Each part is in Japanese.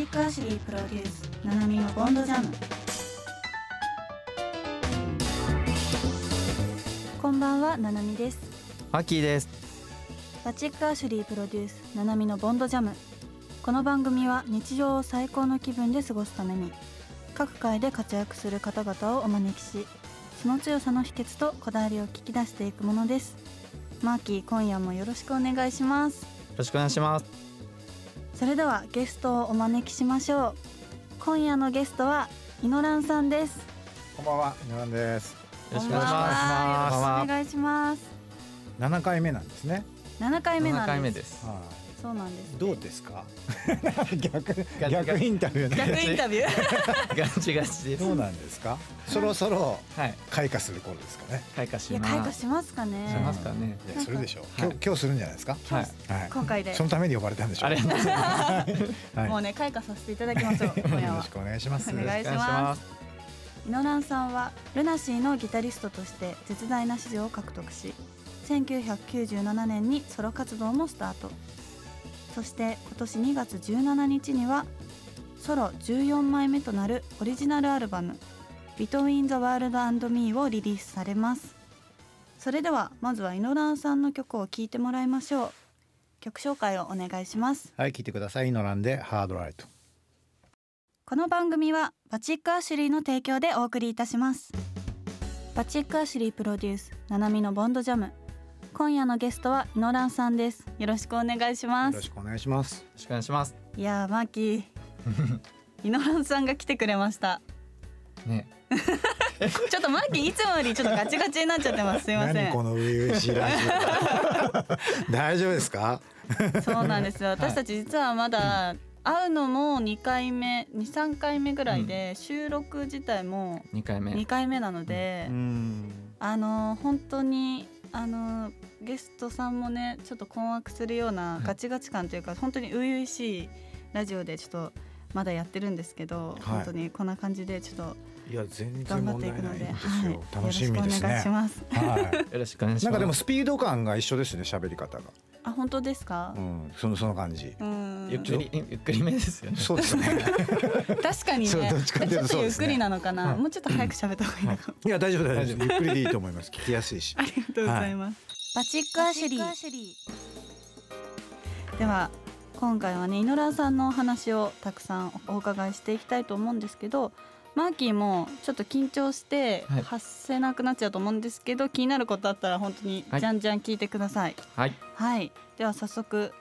チックアシュリープロデュースナナミのボンドジャム。こんばんはナナミです。マッキーです。バチックアシュリープロデュースナナミのボンドジャム。この番組は日常を最高の気分で過ごすために各界で活躍する方々をお招きしその強さの秘訣とこだわりを聞き出していくものです。マーキー今夜もよろしくお願いします。よろしくお願いしますそれではゲストをお招きしましょう。今夜のゲストはイノランさんです。こんばんは、井上です。よろしくお願いします。お願いします。七回目なんですね。7回目なんです。7回目です。はそうなんですい。どうですか？逆逆逆インタビューね。逆インタビュー？ガチガチですどうなんですか？そろそろはい開花する頃ですかね。開花します開花しますかねしますかねいやするでしょう。はい今日今日するんじゃないですか？はいはい。今回でそのために呼ばれたんでしょう。ありがとうございますはい。もうね開花させていただきましょう 今夜はよろしくお願いします。お願いしますイノランさんはルナシーのギタリストとして絶大な支持を獲得し1997年にソロ活動もスタートそして今年2月17日にはソロ14枚目となるオリジナルアルバム「Between the World and Me」をリリースされます。それではまずはイノランさんの曲を聴いてもらいましょう。曲紹介をお願いします。はい、聞いてください。イノランでハードライト。この番組はバチックアシュリーの提供でお送りいたします。バチックアシュリープロデュースナナミのボンドジャム今夜のゲストはイノランさんです。よろしくお願いします。よろしくお願いします。よろしくお願いします。いやーマーキー。イノランさんが来てくれました。ね。ちょっとマーキーいつもよりちょっとガチガチになっちゃってます。すいません。何この初々しいラジオ。大丈夫ですか？そうなんですよ。私たち実はまだ会うのも2回目23回目ぐらいで、収録自体も二回目。2回目なので、うん。あの本当にあのゲストさんもねちょっと困惑するようなガチガチ感というか、本当に初々しいラジオでちょっとまだやってるんですけど、い本当にこんな感じでちょっといや全然頑張っ問ていくので、題ないんですはい、よ。楽しみですよろしくお願いしね。ます。はい。よろしくお願いしますなんかでもスピード感が一緒ですね喋り方が、あ本当ですか？う？ん、そのその感じうん。ゆっくりゆっくりめですよね そうですね確かにね。ちょっとゆっくりなのかな？うんもうちょっと早く喋った方がいいのかも。いや大丈夫大大丈夫丈夫ゆっくりでいいと思います聞きやすいしありがとうございます。バチックアシュリー。では今回はねイノランさんのお話をたくさんお伺いしていきたいと思うんですけどマーキーもちょっと緊張してはい。発せなくなっちゃうと思うんですけど、気になることあったら本当にはい。じゃんじゃん聞いてください。はい。はい、では早速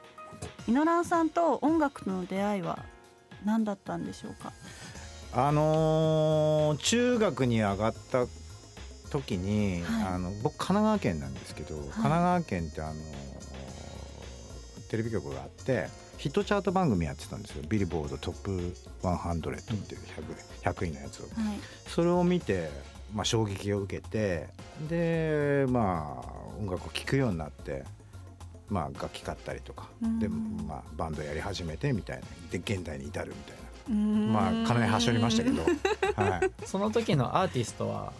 イノランさんと音楽との出会いは何だったんでしょうか？あのー中学に上がった時に、はい。あの僕神奈川県なんですけど、神奈川県ってあのーテレビ局があってヒットチャート番組やってたんですよ。ビルボードトップ100っていう 100, 100位のやつを。はい。それを見て、まあ、衝撃を受けてでまあ音楽を聴くようになって、まあ、楽器買ったりとかうん。で、まあ、バンドやり始めてみたいな。で現代に至るみたいな。まあ金はしょりましたけど、はい、その時のアーティストは？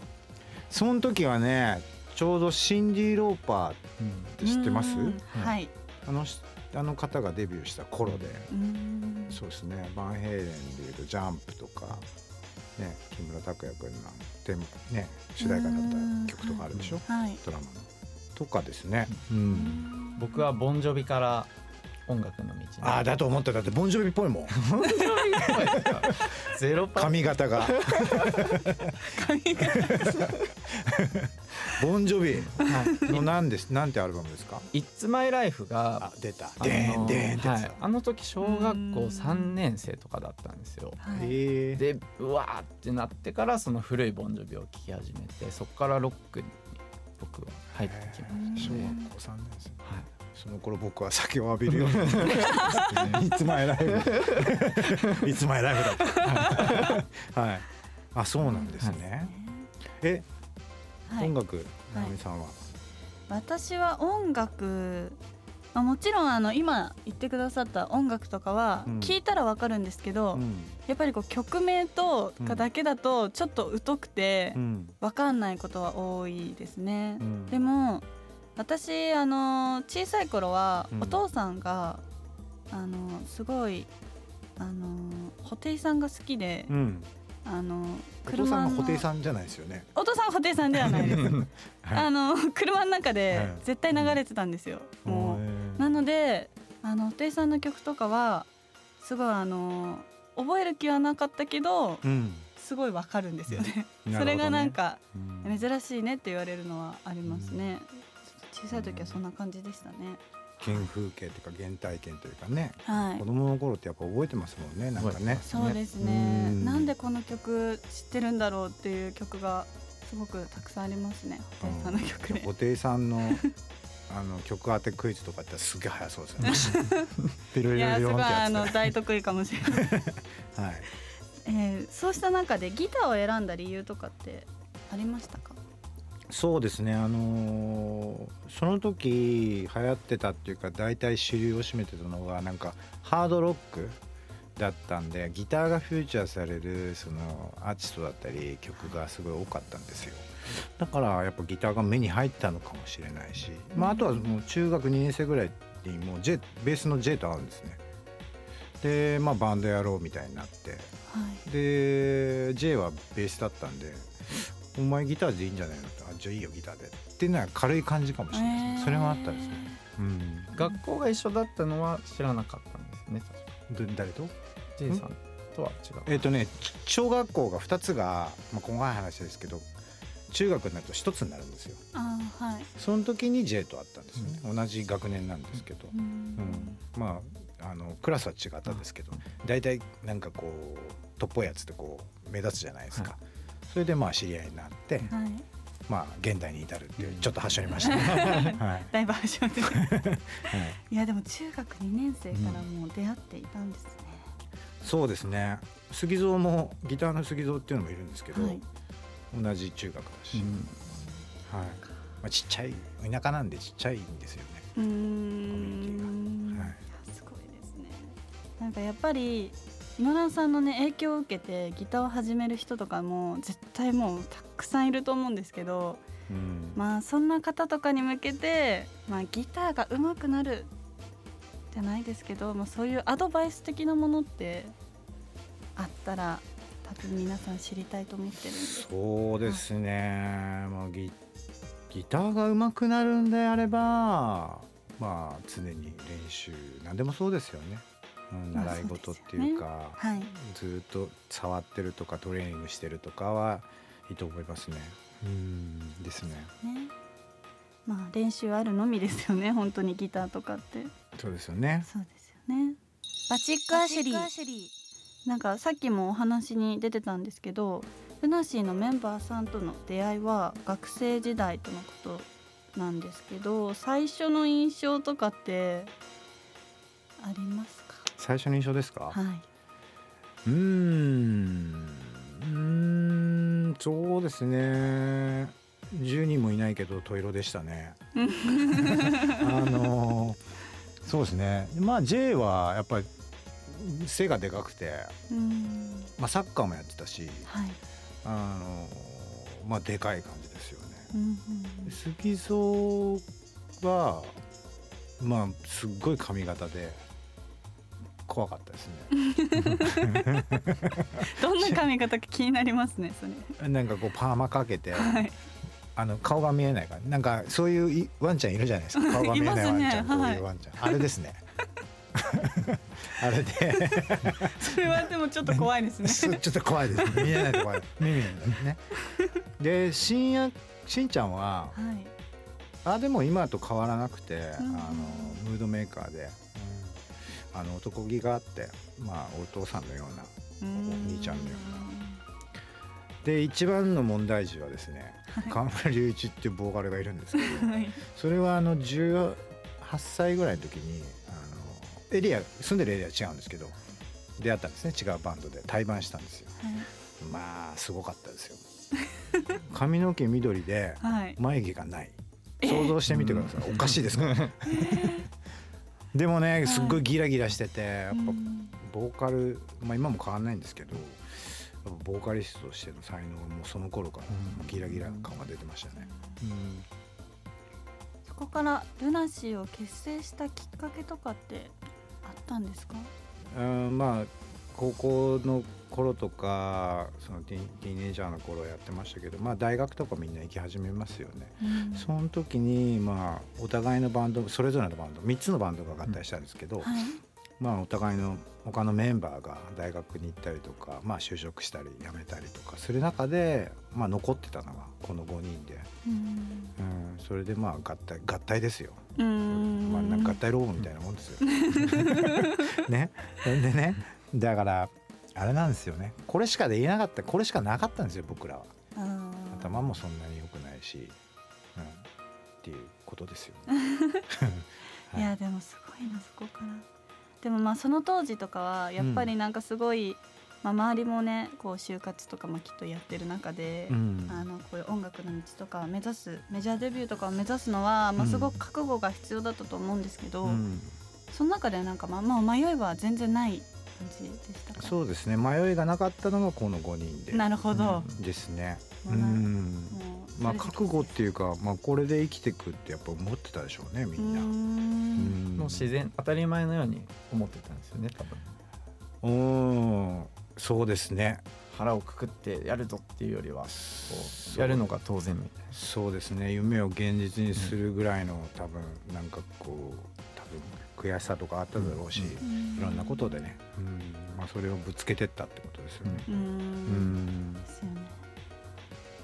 その時はねちょうどシンディ・ローパーっうんて知ってます？うん。はい。あのしあの方がデビューした頃で、うーんそうですねバンヘイレンでいうと「ジャンプ」とか、ね、木村拓哉君のテーマね主題歌だった曲とかあるでしょ？はい。ドラマの。とかですね。うん僕はボンジョビから音楽の道にああだと思った。だってボンジョビっぽいもん。ゼロパー。髪型が。ボンジョビ。の何です？なんてアルバムですか？It's My Life があ出た。でーんでーんはい、あの時小学校3年生とかだったんですよ。はい。でうわーってなってからその古いボンジョビを聴き始めてそこからロックに僕は入ってきましたね。小学校三年生。はいその頃僕は酒を浴びるように。いつまいライブいつま い。ライブだったはいあそうなんですね。えはい。音楽直美さんは？私は音楽まあもちろんあの今言ってくださった音楽とかはうん。聞いたらわかるんですけど、うん。やっぱりこう曲名とかだけだとちょっと疎くてうん。わかんないことは多いですね。うん。でも私あの小さい頃はうん。お父さんが、あのすごいあの布袋さんが好きで、うん。あのお父さんのが布袋さんじゃないですよね。お父さんは布袋さんではないです。はい。あの車の中ではい。絶対流れてたんですよ。もうへーなのであの布袋さんの曲とかはすごいあの覚える気はなかったけどうん。すごいわかるんですよね。それがなんかうん。珍しいねって言われるのはありますね。小さい時はそんな感じでしたね。原風景というか原体験というかねはい子。供の頃ってやっぱ覚えてますもんねなんかねそうですね。うんなんでこの曲知ってるんだろうっていう曲がすごくたくさんありますね。布袋さんの曲で。布袋さんのあの曲当てクイズとかってすげえ早そうですよねいやすごいあの大得意かもしれない。はいえーそうした中でギターを選んだ理由とかってありましたか？そうですね。あのーその時流行ってたっていうか大体主流を占めてたのがなんかハードロックだったんでギターがフューチャーされるそのアーティストだったり曲がすごい多かったんですよ。だからやっぱギターが目に入ったのかもしれないし、まあ、あとはもう中学2年生ぐらいにもう J ベースの J と合うんですね。でまあバンドやろうみたいになって。はい。で J はベースだったんで「お前ギターでいいんじゃないの?」って「あじゃあいいよギターで」っていうのは軽い感じかもしれない。ですね、えー。それもあったですね、うん、学校が一緒だったのは知らなかったんですね。誰と？J さんとは違う。えっ、とねち小学校が2つが、まあ、細かい話ですけど中学になると1つになるんですよ。あーはい。その時に J とあったんですよね、同じ学年なんですけど、ううん。ん、まああのクラスは違ったんですけど大体なんかこうとっぽいやつってこう目立つじゃないですか、はそれでまあ知り合いになって、はい。まあ現代に至るっていうちょっとはしょりましたね。はい。だいぶ始まってる。はいいやでも中学2年生からもう出会っていたんですね。そうですね。杉蔵もギターの杉蔵っていうのもいるんですけど、はい。同じ中学だし、うんはい。まあちっちゃい田舎なんでちっちゃいんですよね。うーミュニテん。ィがはいいやすごいですね。なんかやっぱり井上さんのね影響を受けてギターを始める人とかも絶対もうたくさんいると思うんですけど、うん。まあそんな方とかに向けて、まあギターが上手くなるじゃないですけど、まあそういうアドバイス的なものってあったら多分皆さん知りたいと思ってるんで。そうですね。まあギギターが上手くなるんであれば、まあ常に練習何でもそうですよね。習い事っていうか。はい。ずっと触ってるとかトレーニングしてるとかはいいと思いますね。うんですね。ね。まあ練習あるのみですよね 本当にギターとかって。そうですよね。そうですよね。バチックアシュリー。なんかさっきもお話に出てたんですけど、ルナシーのメンバーさんとの出会いは学生時代とのことなんですけど、最初の印象とかってありますか？最初の印象ですか？はい。うーん。うーん。そうですね。10人もいないけどトイロでしたね。あのそうですね。まあ J はやっぱり背がでかくて、うん。まあサッカーもやってたし、はい。あのまあでかい感じですよね。うんうん杉蔵はまあすっごい髪型で怖かったですね。どんな髪型か気になりますね。それ。なんかこうパーマかけて、はい。あの顔が見えないからなんかそういういワンちゃんいるじゃないですか。顔が見えないワンちゃん、ねはいこういうワンちゃん。あれですね。あれで。それはでもちょっと怖いですね。ちょっと怖いですね。見えないと怖い。耳にね。でしんやしんちゃんははい。あでも今と変わらなくて、うん。あのムードメーカーで、あの男気があってまあお父さんのようなお兄ちゃんのよで一番の問題児はですね河村隆一っていうボーカルがいるんですけどはい。それはあの18歳ぐらいの時にあのエリア住んでるエリア違うんですけど出会ったんですね違うバンドで対バンしたんですよ。まあすごかったですよ。髪の毛緑ではい。眉毛がない。想像してみてください、おかしいですから、でもねすっごいギラギラしててやっぱうんボーカル、まあ、今も変わんないんですけどやっぱボーカリストとしての才能がもうその頃からうんギラギラ感が出てましたね。うんそこからルナシーを結成したきっかけとかってあったんですか？うんまあ高校の頃とかそのティティーネイジャーの頃やってましたけど、まあ、大学とかみんな行き始めますよね。うん。その時にまあお互いのバンドそれぞれのバンド3つのバンドが合体したんですけど、はい。まあお互いの他のメンバーが大学に行ったりとか、まあ、就職したり辞めたりとかする中で、まあ、残ってたのがこの5人で、うん。うん、それでまあ合体合体ですよ。うん。まあ、なんか合体ロボみたいなもんですよ。ね、でねだからあれなんですよね。これしかできなかったこれしかなかったんですよ僕らは。頭もそんなに良くないし、うん、っていうことですよ。はいい。やでもすごいなそこから。でもまあその当時とかはやっぱりなんかすごい、まあ、周りもねこう就活とかもきっとやってる中で、うん。あのこういう音楽の道とかを目指すメジャーデビューとかを目指すのは、まあ、うん。すごく覚悟が必要だったと思うんですけど、うん。その中でなんかまあ、まあ、迷いは全然ない感じでしたか？そうですね。迷いがなかったのがこの5人で。なるほど、ですね。うん。うまあ覚悟っていうか、まあ、これで生きてくってやっぱ思ってたでしょうねみんな。うん。ん。もう自然当たり前のように思ってたんですよね多分。うんそうですね。腹をくくってやるぞっていうよりはやるのが当然みたいそうですね。夢を現実にするぐらいの多分なんかこう悔しさとかあっただろうし、うん。いろんなことでね、うん。まあ、それをぶつけてったってことですよね。うん。ですよね。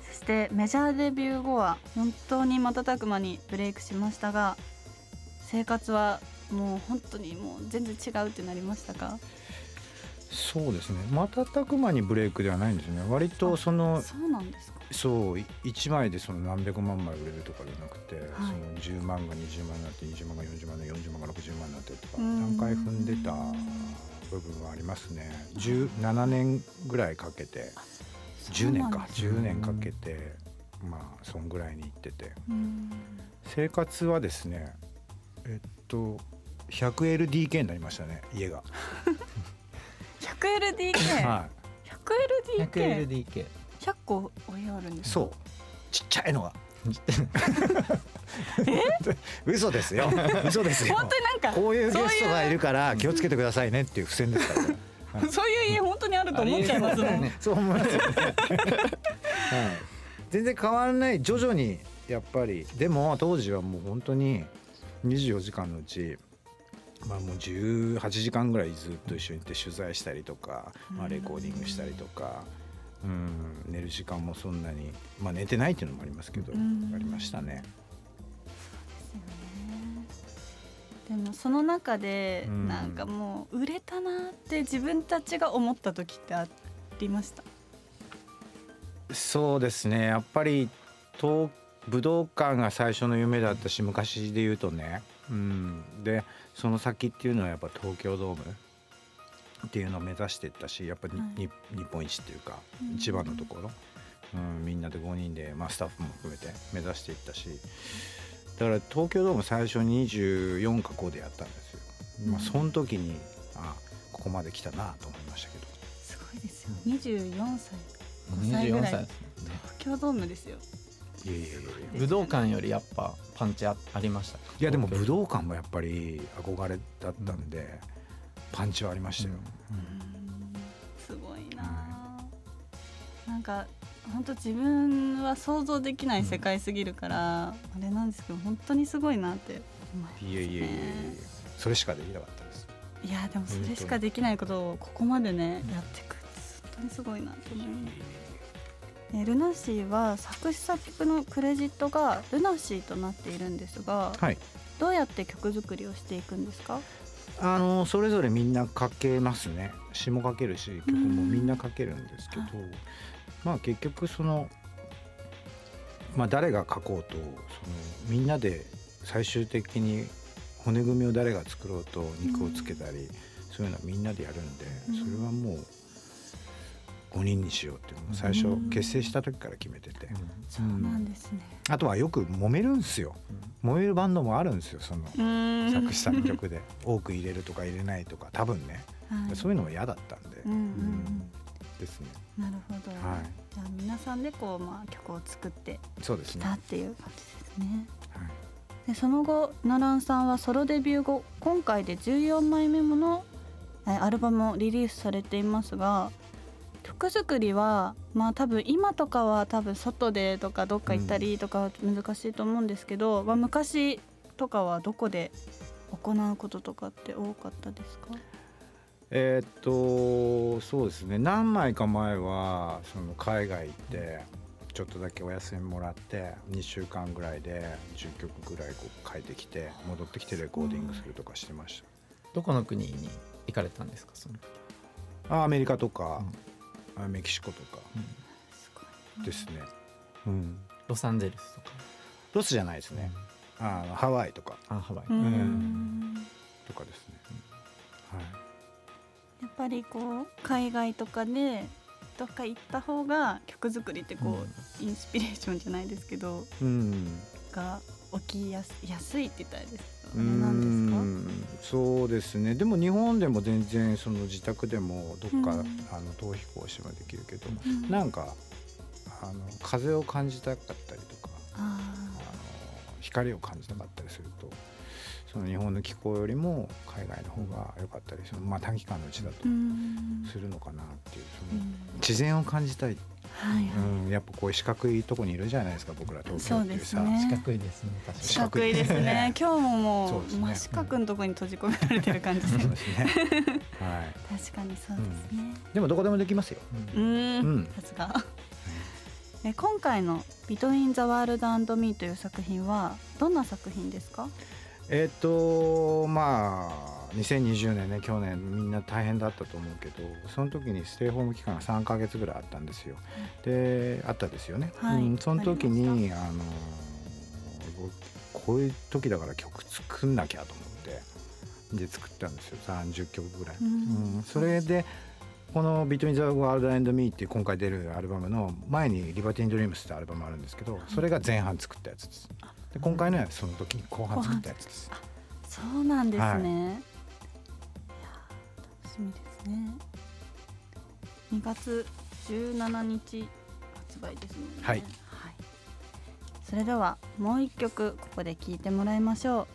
そしてメジャーデビュー後は本当に瞬く間にブレイクしましたが生活はもう本当にもう全然違うってなりましたか？そうですね。瞬く間にブレイクではないんですね。割とそのそうなんですか。そうい1枚でその何百万枚売れるとかじゃなくて、その10万が20万になって20万が40万で40万が60万になってとかうん。段階踏んでた部分はありますね。17年ぐらいかけて10年か。そうなんです10年かけてまあそんぐらいに行ってて。うん。生活はですねえっと 100LDK になりましたね家が。100LDK100LDK100 はな 100LDK 個お部屋あるんい、ですかそう。ちっちゃいのが。嘘ですよ。嘘ですよ。本当になんかこういうゲストがいるから気をつけてくださいねっていう付箋ですからね。そういう家本当にあると思っちゃいますもん、ねそう思いますよね。はい。全然変わらない。徐々にやっぱり。でも当時はもう本当に24時間のうち。まあもう18時間ぐらいずっと一緒にいて取材したりとか、まあ、レコーディングしたりとか、うん、寝る時間もそんなに、まあ、寝てないっていうのもありますけど、うん。ありましたね。でもその中でうん。なんかもう売れたなって自分たちが思った時ってありました？そうですね。やっぱり東武道館が最初の夢だったし昔で言うとね、うん、でその先っていうのはやっぱ東京ドームっていうのを目指していったしやっぱり、はい。に日本一っていうかうん。一番のところ、うん、みんなで5人で、まあ、スタッフも含めて目指していったしだから東京ドーム最初に24か5でやったんですよ。まあ、その時にあここまで来たなと思いましたけど。すごいですよ。24歳。5歳ぐ24らい。東京ドームですよ武道館よりやっぱパンチあありましたいやでも武道館もやっぱり憧れだったんで、パンチはありましたよ。すごいな。あなんか本当自分は想像できない世界すぎるから、あれなんですけど本当にすごいなって思いますね。いやいやいやいやそれしかできなかったです。いやでもそれしかできないことをここまでねやっていくって本当にすごいなと思いますえルナシーは作詞作曲のクレジットがルナシーとなっているんですがはい。どうやって曲作りをしていくんですか？あのそれぞれみんな書けますね。詩も書けるし曲もみんな書けるんですけど、まあ結局そのまあ誰が書こうとそのみんなで最終的に骨組みを誰が作ろうと肉をつけたり、そういうのはみんなでやるんで、うんそれはもう5人にしようっていうのを最初うん。結成した時から決めてて、そうなんですね。あとはよく揉めるんですよ。揉めるバンドもあるんですよその作詞作曲で。多く入れるとか入れないとか多分ね、はい。そういうのも嫌だったんで、うんうんうん。ですね。なるほど、はい。じゃあ皆さんでこう、まあ、曲を作ってそうですね、きたっていう感じですね。はい。でその後ナランさんはソロデビュー後今回で14枚目ものえーアルバムをリリースされていますが曲作りはまあ多分今とかは多分外でとかどっか行ったりとかは難しいと思うんですけど、まあ、昔とかはどこで行うこととかって多かったですか？えーっとそうですね。何枚か前はその海外行ってちょっとだけお休みもらって2週間ぐらいで10曲ぐらいこう書いてきて戻ってきてレコーディングするとかしてましどこの国に行かれたんですか？そのあアメリカとか、あメキシコとか。ですね、うん、ロサンゼルスとか。ロスじゃないですね。あのハワイとか。あハワイ、うーん。とかですね、はい。やっぱりこう海外とかでどっか行った方が曲作りってこう、インスピレーションじゃないですけどうん。が起きやす安いって言ったらあれですけうど、ね、なんですか？んそうですね。でも日本でも全然その自宅でもどっか、うん。あの逃避行してもできるけど、うん。なんかあの風を感じたかったりとかああの光を感じたかったりするとその日本の気候よりも海外の方が良かったりする、まあ、短期間のうちだとするのかなっていううそのん。自然を感じたい、はいはい、うん、やっぱこういう四角いとこにいるじゃないですか僕ら東京っていうさ。そうですね。四角いですね四角いですね。今日ももうそうね。真四角のところに閉じ込められてる感じでそうですね、はい、確かにそうですね。でもどこでもできますよ。うーん。うん。さすが。え今回の「Between the World and Me」という作品はどんな作品ですか？えっ、とまあ2020年ね去年みんな大変だったと思うけどその時にステイホーム期間が3ヶ月ぐらいあったんですよ。であったですよね。はいうん、その時にあのこういう時だから曲作んなきゃと思ってで作ったんですよ30曲ぐらい。うんうんそれでこの「Between the World and Me」っていう今回出るアルバムの前に「リバティン・ドリームス」ってアルバムあるんですけどそれが前半作ったやつです。で今回のはその時に後半作ったやつです。そうなんですね、い、やー楽しみですね。2月17日発売ですもんね。はい。それではもう一曲ここで聴いてもらいましょう。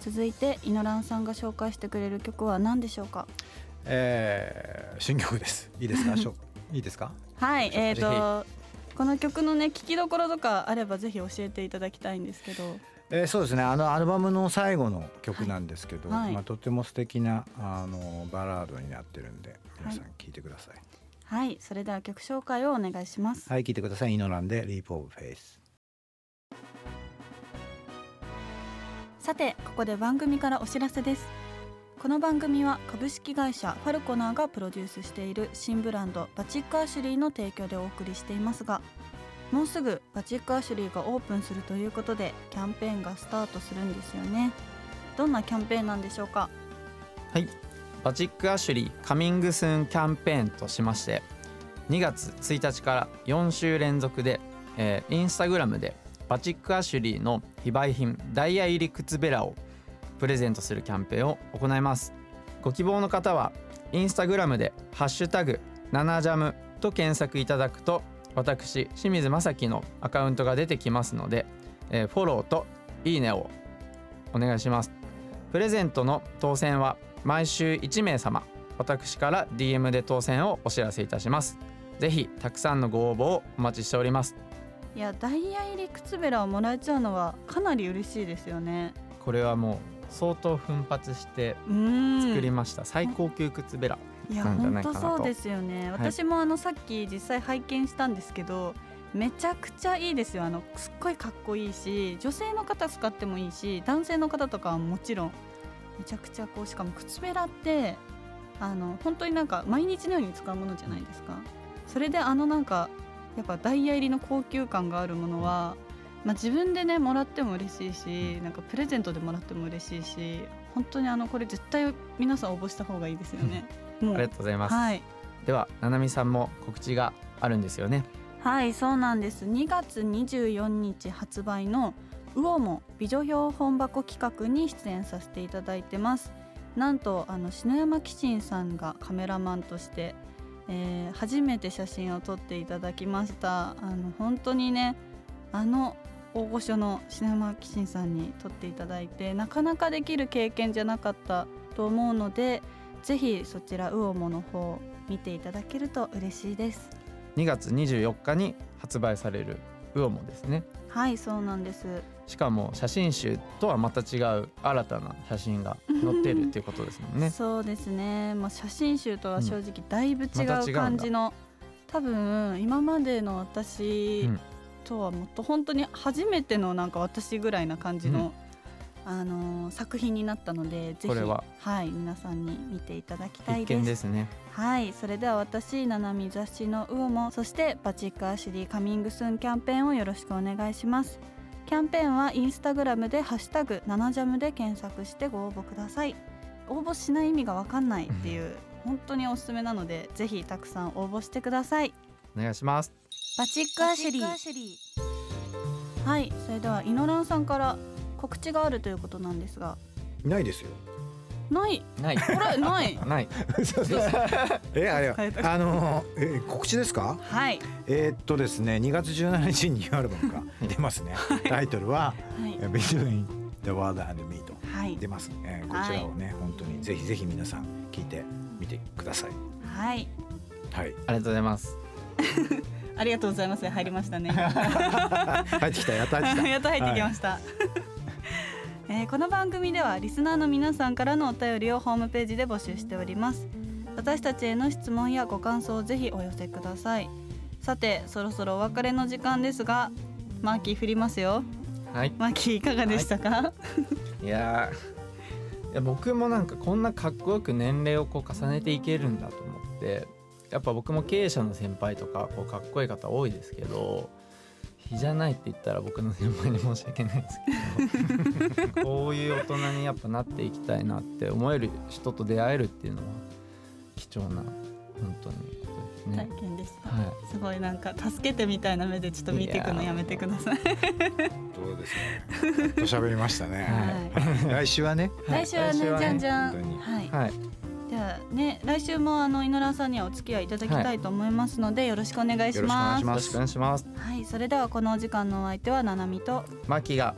続いてイノランさんが紹介してくれる曲は何でしょうか？えー新曲です。いいですか？いいですか？はいえーぜとこの曲のね聴きどころとかあればぜひ教えていただきたいんですけどえーそうですね。あのアルバムの最後の曲なんですけど、はいはいまあとても素敵なあのバラードになってるんで、皆さん聞いてください。はいそれでは曲紹介をお願いしますはい、聞いてください。イノランで Leap of Faith。さてここで番組からお知らせですこの番組は株式会社ファルコナーがプロデュースしている新ブランドバチックアシュリーの提供でお送りしていますがもうすぐバチックアシュリーがオープンするということでキャンペーンがスタートするんですよね。どんなキャンペーンなんでしょうか？はい。バチックアシュリーカミングスーンキャンペーンとしまして2月1日から4週連続で、えーインスタグラムでバチックアシュリーの非売品ダイヤ入り靴べらをプレゼントするキャンペーンを行います。ご希望の方はインスタグラムで「ハッシュタグ #7jam」と検索いただくと私清水正樹のアカウントが出てきますので、えーフォローといいねをお願いします。プレゼントの当選は毎週1名様。私から DM で当選をお知らせいたします。ぜひたくさんのご応募をお待ちしております。いやダイヤ入り靴べらをもらえちゃうのはかなり嬉しいですよね。これはもう相当奮発して作りました、最高級靴べらいや本当そうですよね。い。私もあのさっき実際拝見したんですけど、めちゃくちゃいいですよ。あのすっごいかっこいいし女性の方使ってもいいし男性の方とかはもちろんめちゃくちゃこうしかも靴べらってあの本当になんか毎日のように使うものじゃないですか。それであのなんかやっぱダイヤ入りの高級感があるものは、まあ、自分でねもらっても嬉しいしなんかプレゼントでもらっても嬉しいし本当にあのこれ絶対皆さん応募した方がいいですよね。もありがとうございます、はい。ではななみさんも告知があるんですよね。はいそうなんです。2月24日発売の「ウオモ美女標本箱企画」に出演させていただいてます。なんとあの篠山紀信さんがカメラマンとして、えー初めて写真を撮っていただきました。あの本当にねあの大御所の篠山紀信さんに撮っていただいてなかなかできる経験じゃなかったと思うのでぜひそちらウオモの方見ていただけると嬉しいです。2月24日に発売されるウオモですね。はいそうなんです。しかも写真集とはまた違う新たな写真が載ってるっていうことですもんね。そうですね。もう写真集とは正直だいぶ違うまた違うんだ感じの、多分今までの私うん。とはもっと本当に初めてのなんか私ぐらいな感じの、あのー作品になったのでぜひは。はい皆さんに見ていただきたい必です。見ですね。はいそれでは私ななみ雑誌のウオモそしてバチックアシュリーカミングスーンキャンペーンをよろしくお願いします。キャンペーンはインスタグラムでハッシュタグナナジャムで検索してご応募ください。応募しない意味がわかんないっていう本当におすすめなのでぜひたくさん応募してください。お願いします。バチックアシュリ。ーはいそれではイノランさんから告知があるということなんですが。ないですよ。ない。ない。これない。ない。そうそう。えあれあのえ告知ですか？はい。えーっとですね2月17日にニューアルバムが出ますね。タイトルははい「Between the World and Me」とはい。出ます、えーこちらをね、本当にぜひぜひ皆さん聞いてみてください。はい。はい。ありがとうございます。ありがとうございます。入りましたね。入ってきたやっと入ってきた。やっと入ってきました、えーこの番組ではリスナーの皆さんからのお便りをホームページで募集しております。私たちへの質問やご感想をぜひお寄せください。さてそろそろお別れの時間ですがマーキー振りますよ。はい。マーキーいかがでしたか、いやーいや僕もなんかこんなかっこよく年齢をこう重ねていけるんだと思ってやっぱ僕も経営者の先輩とかこうかっこいい方多いですけど日じゃないって言ったら僕の先輩に申し訳ないですけど。こういう大人にやっぱなっていきたいなって思える人と出会えるっていうのは貴重な本当にことですね。体。験でした、はい。すごいなんか助けてみたいな目でちょっと見ていくのやめてください。そうですね喋りましたね、は来週はね。はい来週はね来週はね。じゃんじゃん。はい。はい、ではね来週もあの井上さんにはお付き合いいただきたいと思いますので、よろしくお願いしますよろしくお願いしますよろしくお願いします。はいそれではこのお時間のお相手はななみとマーキーが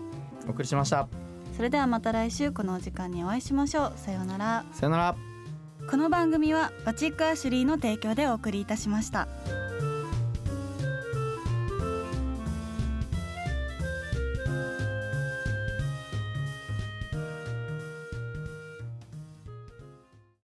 お送りしました。それではまた来週このお時間にお会いしましょうさようならさよなら。この番組はバチックアシュリーの提供でお送りいたしました